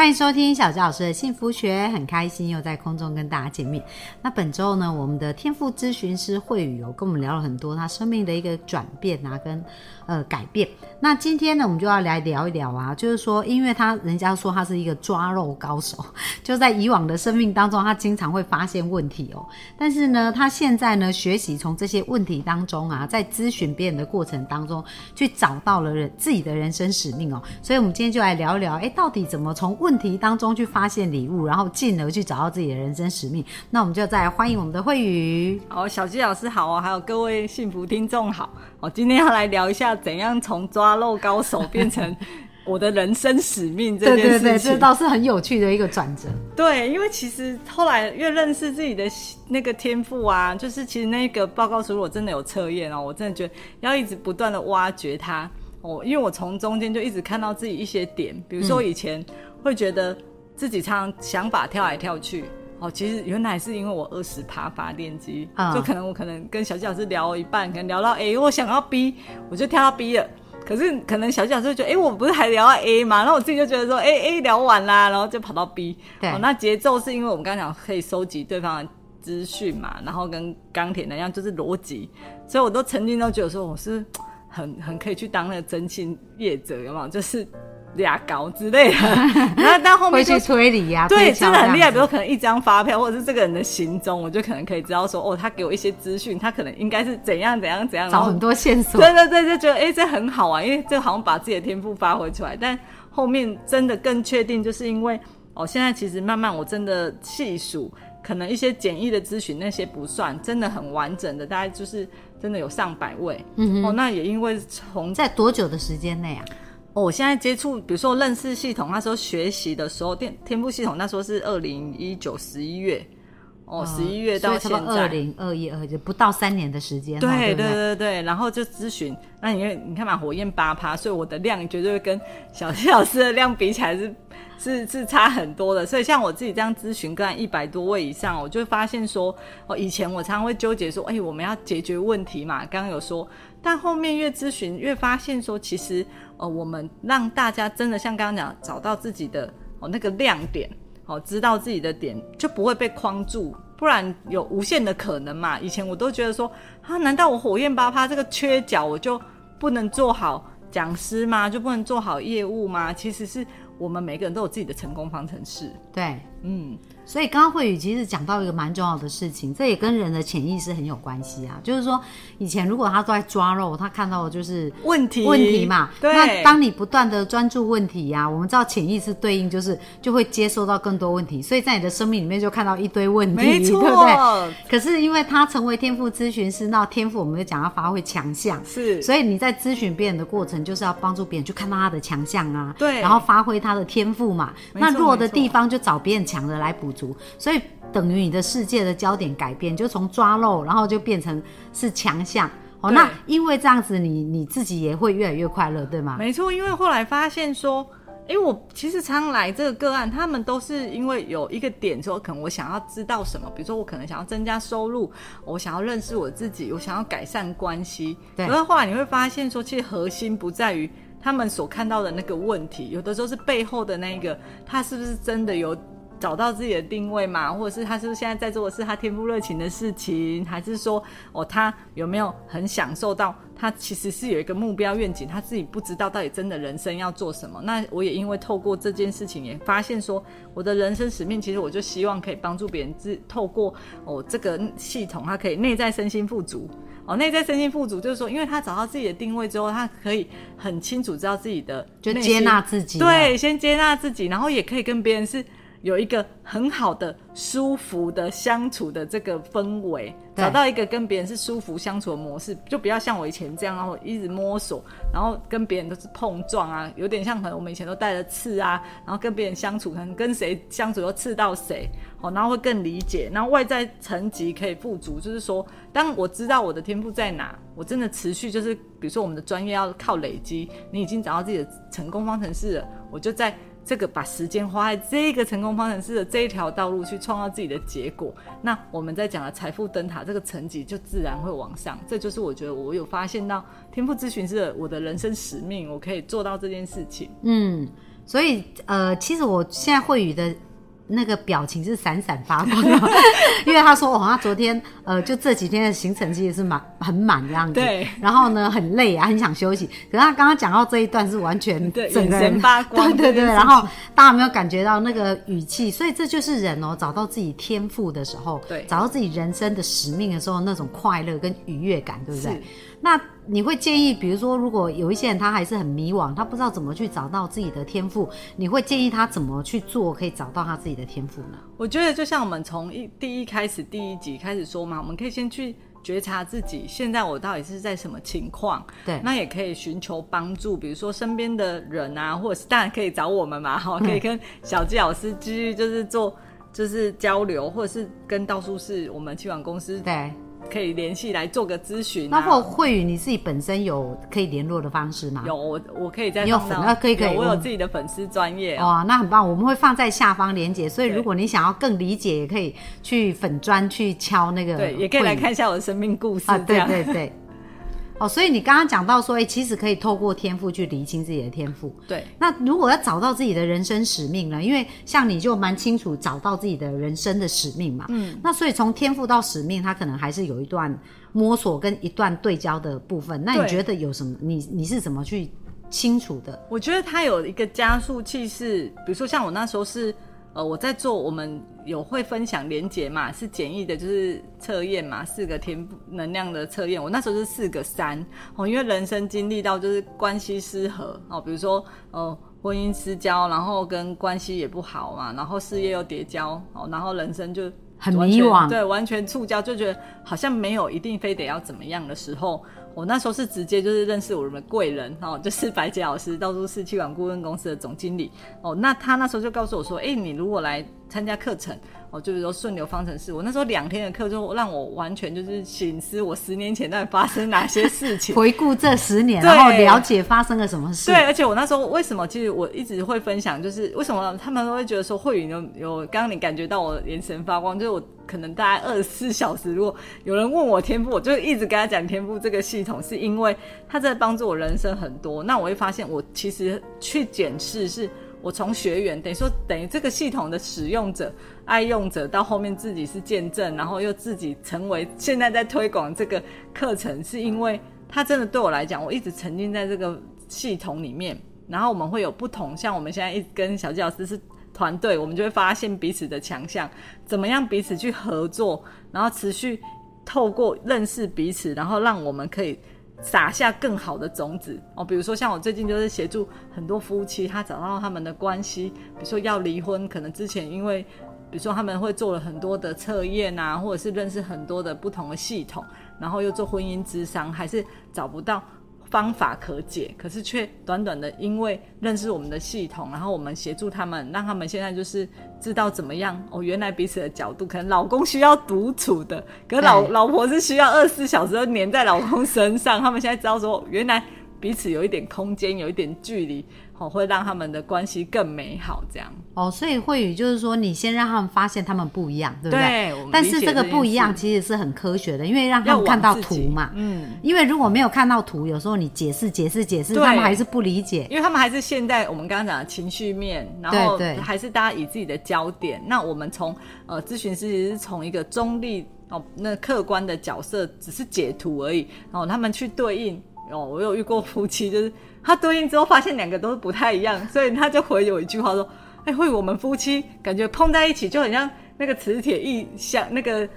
欢迎收听小纪老师的幸福学，很开心又在空中跟大家见面。那本周呢，我们的天赋咨询师慧宇有跟我们聊了很多他生命的一个转变啊，跟呃改变。那今天呢，我们就要来聊一聊啊，就是说，因为他人家说他是一个抓肉高手，就在以往的生命当中，他经常会发现问题哦。但是呢，他现在呢，学习从这些问题当中啊，在咨询别人的过程当中，去找到了人自己的人生使命哦。所以，我们今天就来聊一聊，哎，到底怎么从问题当中去发现礼物，然后进而去找到自己的人生使命？那我们就再欢迎我们的慧宇。好，小鸡老师好哦，还有各位幸福听众好。我今天要来聊一下，怎样从抓漏高手变成我的人生使命这件事情。对对对，这倒是很有趣的一个转折。对，因为其实后来越认识自己的那个天赋啊，就是其实那个报告书我真的有测验哦，我真的觉得要一直不断的挖掘它哦，因为我从中间就一直看到自己一些点，比如说以前会觉得自己常常想法跳来跳去。哦，其实原来是因为我二十趴发电机，就可能我可能跟小纪老师聊一半，可能聊到 A，我想要 B，我就跳到 B 了。可是可能小纪老师觉得，哎，我不是还聊到 A 吗？然后我自己就觉得说，哎 A 聊完啦，然后就跑到 B。对，那节奏是因为我们刚刚讲可以收集对方的资讯嘛，然后跟钢铁那样就是逻辑，所以我都曾经都觉得说我是很很可以去当那个征信业者，有没有？就是。俩高之类的，然后但后面会去推理呀，对，真的很厉害。比如可能一张发票，或者是这个人的行踪，我就可能可以知道说，哦，他给我一些资讯，他可能应该是怎样怎样怎样，找很多线索。对对对，就觉得哎，这很好啊，因为这好像把自己的天赋发挥出来。但后面真的更确定，就是因为哦，现在其实慢慢我真的细数，可能一些简易的咨询那些不算，真的很完整的，大概就是真的有上百位。嗯哦，那也因为从在多久的时间内啊？哦，我现在接触，比如说认识系统，那时候学习的时候，天天赋系统那时候是二零一九十一月，哦，十一月到现在二零二一二就不到三年的时间。对对对对，然后就咨询，那你看你看嘛，火焰八趴，所以我的量绝对会跟小谢老师的量比起来是是是差很多的。所以像我自己这样咨询，个一百多位以上，我就发现说，哦，以前我常常会纠结说，哎，我们要解决问题嘛，刚刚有说，但后面越咨询越发现说，其实。呃，我们让大家真的像刚刚讲，找到自己的哦那个亮点，哦，知道自己的点，就不会被框住，不然有无限的可能嘛。以前我都觉得说，啊，难道我火焰八趴这个缺角，我就不能做好讲师吗？就不能做好业务吗？其实是我们每个人都有自己的成功方程式。对，嗯。所以刚刚慧宇其实讲到一个蛮重要的事情，这也跟人的潜意识很有关系啊。就是说，以前如果他都在抓肉，他看到的就是问题问题嘛。对那当你不断的专注问题呀，我们知道潜意识对应就是就会接收到更多问题，所以在你的生命里面就看到一堆问题，对不对？可是因为他成为天赋咨询师，那天赋我们就讲要发挥强项，是。所以你在咨询别人的过程，就是要帮助别人去看到他的强项啊，对，然后发挥他的天赋嘛。那弱的地方就找别人强的来补足。所以等于你的世界的焦点改变，就从抓漏，然后就变成是强项哦。那因为这样子，你你自己也会越来越快乐，对吗？没错，因为后来发现说，哎，我其实常来这个个案，他们都是因为有一个点，说可能我想要知道什么，比如说我可能想要增加收入，我想要认识我自己，我想要改善关系。对。可是后来你会发现说，其实核心不在于他们所看到的那个问题，有的时候是背后的那个，他是不是真的有。找到自己的定位嘛，或者是他是不是现在在做的是他天赋热情的事情，还是说哦他有没有很享受到他其实是有一个目标愿景，他自己不知道到底真的人生要做什么？那我也因为透过这件事情也发现说我的人生使命，其实我就希望可以帮助别人，自透过哦这个系统，他可以内在身心富足哦，内在身心富足就是说，因为他找到自己的定位之后，他可以很清楚知道自己的就接纳自己，对，先接纳自己，然后也可以跟别人是。有一个很好的、舒服的相处的这个氛围，找到一个跟别人是舒服相处的模式，就不要像我以前这样，然后一直摸索，然后跟别人都是碰撞啊，有点像可能我们以前都带着刺啊，然后跟别人相处，可能跟谁相处又刺到谁，哦，然后会更理解，然后外在层级可以富足，就是说，当我知道我的天赋在哪，我真的持续就是，比如说我们的专业要靠累积，你已经找到自己的成功方程式了，我就在。这个把时间花在这个成功方程式的这一条道路去创造自己的结果，那我们在讲的财富灯塔这个层级就自然会往上。这就是我觉得我有发现到天赋咨询师我的人生使命，我可以做到这件事情。嗯，所以呃，其实我现在会语的那个表情是闪闪发光的，因为他说哦，他昨天呃，就这几天的行程其实是满很满的样子，对，然后呢很累啊，很想休息。可是他刚刚讲到这一段是完全对整个人发光。对对对，然后大家有没有感觉到那个语气？所以这就是人哦，找到自己天赋的时候，对。找到自己人生的使命的时候，那种快乐跟愉悦感，对不对？是？那你会建议，比如说，如果有一些人他还是很迷惘，他不知道怎么去找到自己的天赋，你会建议他怎么去做，可以找到他自己的天赋呢？我觉得就像我们从一第一开始第一集开始说嘛，我们可以先去觉察自己现在我到底是在什么情况，对。那也可以寻求帮助，比如说身边的人啊，或者是当然可以找我们嘛，哈，可以跟小纪老师继续就是做就是交流，或者是跟道术士我们气管公司对，可以联系来做个咨询、那啊。或慧宇你自己本身有可以联络的方式吗？有我我可以在你有粉啊可以可以我有自己的粉丝专业哦。哇，那很棒，我们会放在下方连接，所以如果你想要更理解，也可以去粉砖去敲那个，对，也可以来看一下我的生命故事啊，对。对对。哦，所以你刚刚讲到说，哎、其实可以透过天赋去厘清自己的天赋。对那如果要找到自己的人生使命呢？因为像你就蛮清楚找到自己的人生的使命嘛。嗯。那所以从天赋到使命，它可能还是有一段摸索跟一段对焦的部分。那你对觉得有什么？你你是怎么去清楚的？我觉得它有一个加速器是，比如说像我那时候是，呃，我在做我们有会分享连结嘛，是简易的，就是测验嘛，四个天赋能量的测验。我那时候是四个三哦，因为人生经历到就是关系失和哦，比如说呃婚姻失交，然后跟关系也不好嘛，然后事业又跌交哦，然后人生就很迷惘对，完全触礁，就觉得好像没有一定非得要怎么样的时候，我那时候是直接就是认识我们的贵人哦，就是白洁老师，到处是气管顾问公司的总经理哦。那他那时候就告诉我说，哎、你如果来参加课程哦，就比如说顺流方程式，我那时候两天的课就让我完全就是醒思我十年前到底发生哪些事情。回顾这十年，对然后了解发生了什么事。对，而且我那时候为什么，其实我一直会分享，就是为什么他们都会觉得说慧宇有有，刚刚你感觉到我眼神发光，就是我可能大概二十四小时，如果有人问我天赋，我就一直跟他讲天赋这个系统，是因为他在帮助我人生很多。那我会发现，我其实去检视是。我从学员等于说等于这个系统的使用者、爱用者，到后面自己是见证，然后又自己成为现在在推广这个课程，是因为它真的对我来讲，我一直沉浸在这个系统里面，然后我们会有不同，像我们现在一直跟小纪老师是团队，我们就会发现彼此的强项，怎么样彼此去合作，然后持续透过认识彼此，然后让我们可以撒下更好的种子哦。比如说像我最近就是协助很多夫妻，他找到他们的关系，比如说要离婚，可能之前因为。比如说他们会做了很多的测验啊，或者是认识很多的不同的系统，然后又做婚姻之商，还是找不到方法可解，可是却短短的因为认识我们的系统，然后我们协助他们，让他们现在就是知道怎么样哦，原来彼此的角度，可能老公需要独处的，可是老老婆是需要二十四小时都黏在老公身上，他们现在知道说原来彼此有一点空间，有一点距离，哦，会让他们的关系更美好，这样。哦，所以慧宇就是说，你先让他们发现他们不一样，对不对对但是这个不一样其实是很科学的，因为让他们看到图嘛。嗯，因为如果没有看到图，有时候你解释、解释、解释，他们还是不理解。因为他们还是现在我们刚刚讲的情绪面，然后还是大家以自己的焦点。那我们从呃咨询师其实是从一个中立哦那客观的角色，只是解图而已。然后他们去对应哦，我有遇过夫妻，就是他对应之后发现两个都不太一样，所以他就回有一句话说：“哎，会我们夫妻感觉碰在一起就很像那个磁铁一相那个。”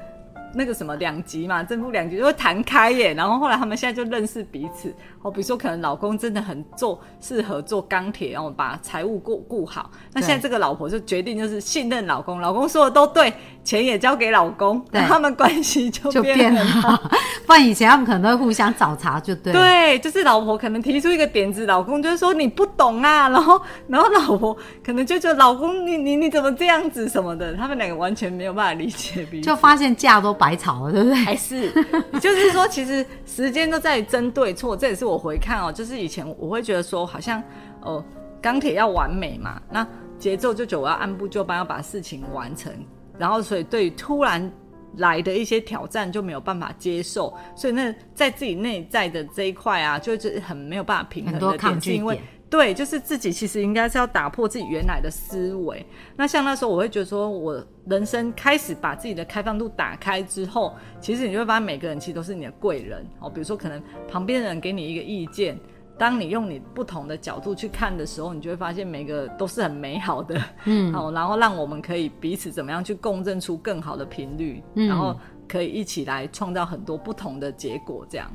那个什么两极嘛，正负两极就会弹开耶。然后后来他们现在就认识彼此。哦，比如说可能老公真的很做适合做钢铁，然后把财务顾顾好。那现在这个老婆就决定就是信任老公，老公说的都对，钱也交给老公，那他们关系就就变变了。不然以前他们可能都会互相找茬，就对了。对，就是老婆可能提出一个点子，老公就说你不懂啊，然后然后老婆可能就觉得老公你你你怎么这样子什么的，他们两个完全没有办法理解彼此，就发现架都白吵了，对不对？还是 就是说，其实时间都在争对错，这也是我回看哦，就是以前我会觉得说，好像哦钢铁要完美嘛，那节奏就觉得我要按部就班，要把事情完成，然后所以对于突然来的一些挑战就没有办法接受，所以那在自己内在的这一块啊，就是很没有办法平衡很多的点，抗拒是因为点。对，就是自己其实应该是要打破自己原来的思维。那像那时候，我会觉得说，我人生开始把自己的开放度打开之后，其实你就会发现每个人其实都是你的贵人哦。比如说，可能旁边的人给你一个意见，当你用你不同的角度去看的时候，你就会发现每个都是很美好的，嗯，哦，然后让我们可以彼此怎么样去共振出更好的频率，嗯然后可以一起来创造很多不同的结果，这样。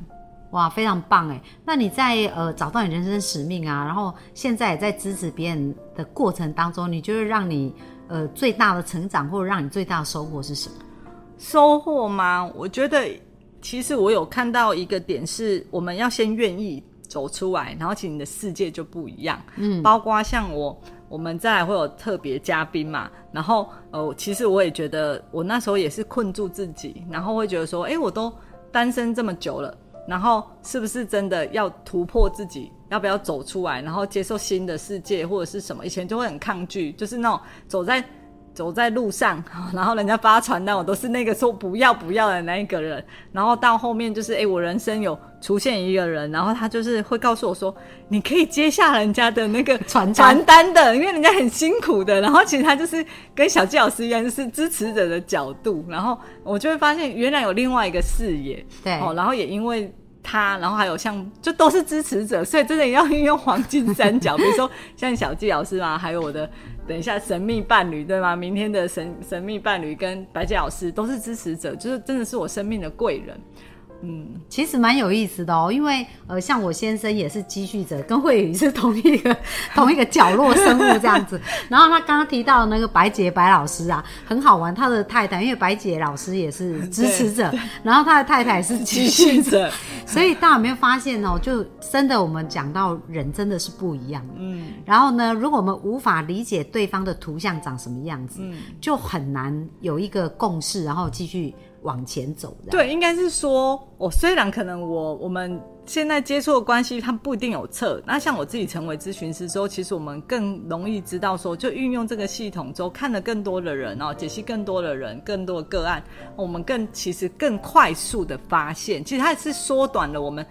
哇，非常棒哎！那你在呃找到你人生使命啊，然后现在也在支持别人的过程当中，你觉得让你呃最大的成长，或者让你最大的收获是什么？收获吗？我觉得其实我有看到一个点是，我们要先愿意走出来，然后其实你的世界就不一样。嗯，包括像我，我们再来会有特别嘉宾嘛，然后呃，其实我也觉得我那时候也是困住自己，然后会觉得说，哎，我都单身这么久了。然后是不是真的要突破自己？要不要走出来？然后接受新的世界或者是什么？以前就会很抗拒，就是那种走在走在路上，然后人家发传单，我都是那个说不要不要的那一个人。然后到后面就是，哎，我人生有出现一个人，然后他就是会告诉我说，你可以接下人家的那个 传单传单的，因为人家很辛苦的。然后其实他就是跟小纪老师一样，就是支持者的角度。然后我就会发现，原来有另外一个视野。对哦，然后也因为他，然后还有像就都是支持者，所以真的要运用黄金三角，比如说像小纪老师嘛，还有我的等一下神秘伴侣对吗？明天的神神秘伴侣跟白洁老师都是支持者，就是真的是我生命的贵人。嗯，其实蛮有意思的哦，因为呃，像我先生也是积蓄者，跟慧宇是同一个同一个角落生物这样子。然后他刚刚提到那个白洁白老师啊，很好玩，他的太太因为白洁老师也是支持者，然后他的太太是积蓄者，所以大家有没有发现哦？就真的我们讲到人真的是不一样的。嗯，然后呢，如果我们无法理解对方的图像长什么样子，嗯就很难有一个共识，然后继续往前走的。对，应该是说，我虽然可能我我们现在接触的关系，它不一定有测。那像我自己成为咨询师之后，其实我们更容易知道说，就运用这个系统之后，看了更多的人哦，解析更多的人，更多的个案，我们更其实更快速的发现，其实它是缩短了我们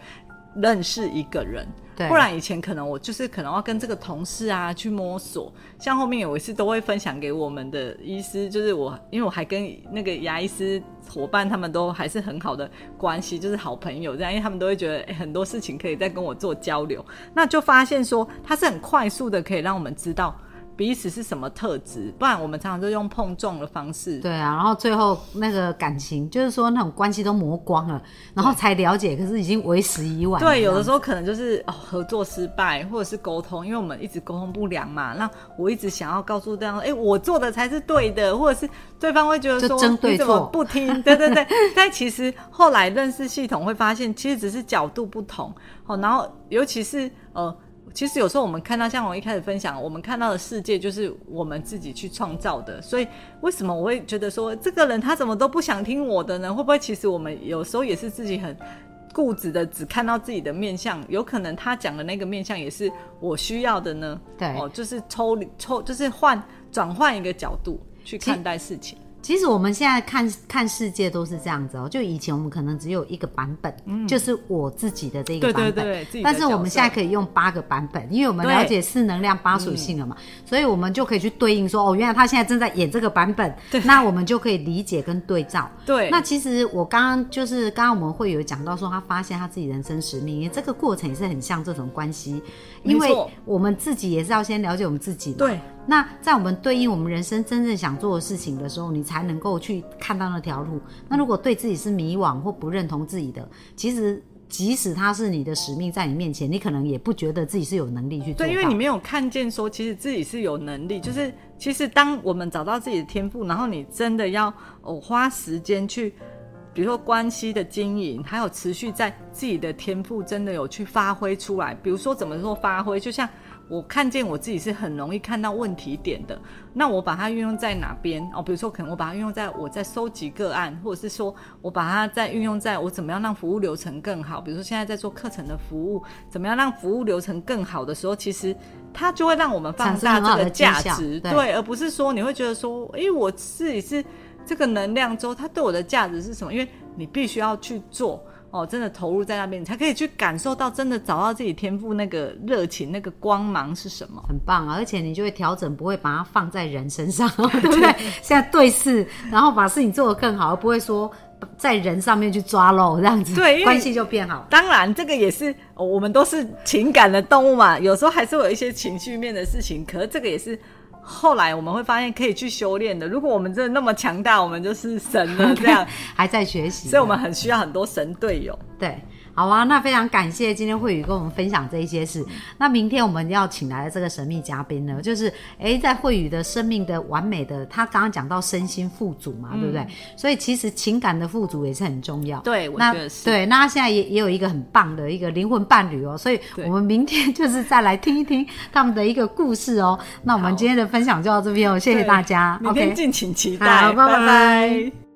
认识一个人。不然以前可能我就是可能要跟这个同事啊去摸索，像后面有一次都会分享给我们的医师，就是我因为我还跟那个牙医师伙伴他们都还是很好的关系，就是好朋友这样，因为他们都会觉得、很多事情可以再跟我做交流，那就发现说他是很快速的可以让我们知道彼此是什么特质，不然我们常常就用碰撞的方式，对啊，然后最后那个感情，就是说那种关系都磨光了，然后才了解，可是已经为时已晚了。对，有的时候可能就是哦合作失败，或者是沟通，因为我们一直沟通不良嘛。那我一直想要告诉对方，哎，我做的才是对的，或者是对方会觉得说你怎么不听？对对对。但其实后来认识系统会发现，其实只是角度不同哦。然后尤其是呃。其实有时候我们看到，像我一开始分享，我们看到的世界就是我们自己去创造的。所以为什么我会觉得说，这个人他怎么都不想听我的呢？会不会其实我们有时候也是自己很固执的，只看到自己的面相？有可能他讲的那个面相也是我需要的呢？对哦，就是抽抽，就是换转换一个角度去看待事情。其实我们现在看看世界都是这样子哦，就以前我们可能只有一个版本，就是我自己的这个版本。但是我们现在可以用八个版本，因为我们了解四能量八属性了嘛，所以我们就可以去对应说，哦，原来他现在正在演这个版本，那我们就可以理解跟对照。对，那其实我刚刚就是刚刚我们会有讲到说，他发现他自己人生使命，这个过程也是很像这种关系，因为我们自己也是要先了解我们自己嘛。对那在我们对应我们人生真正想做的事情的时候，你才能够去看到那条路。那如果对自己是迷惘或不认同自己的，其实即使它是你的使命在你面前，你可能也不觉得自己是有能力去做。对，因为你没有看见说，其实自己是有能力。就是其实当我们找到自己的天赋，然后你真的要哦花时间去，比如说关系的经营，还有持续在自己的天赋真的有去发挥出来。比如说怎么说发挥，就像。我看见我自己是很容易看到问题点的，那我把它运用在哪边哦？比如说，可能我把它运用在我在收集个案，或者是说我把它在运用在我怎么样让服务流程更好。比如说现在在做课程的服务，怎么样让服务流程更好的时候，其实它就会让我们放大这个价值，对，而不是说你会觉得说，诶我自己是这个能量之后，它对我的价值是什么？因为你必须要去做。哦，真的投入在那边，你才可以去感受到真的找到自己天赋那个热情、那个光芒是什么，很棒啊！而且你就会调整，不会把它放在人身上，对不对？现在对视，然后把事情做得更好，而不会说在人上面去抓漏这样子，对，关系就变好。当然，这个也是我们都是情感的动物嘛，有时候还是会有一些情绪面的事情，可是这个也是。后来我们会发现可以去修炼的。如果我们真的那么强大，我们就是神了。这样 还在学习，所以我们很需要很多神队友。对。好啊，那非常感谢今天慧宇跟我们分享这一些事。那明天我们要请来的这个神秘嘉宾呢，就是哎，在慧宇的生命的完美的，他刚刚讲到身心富足嘛，对不对？所以其实情感的富足也是很重要。对，我觉得是。对，那他现在也也有一个很棒的一个灵魂伴侣哦，所以我们明天就是再来听一听他们的一个故事哦。那我们今天的分享就到这边哦，谢谢大家。明天敬请期待，拜拜。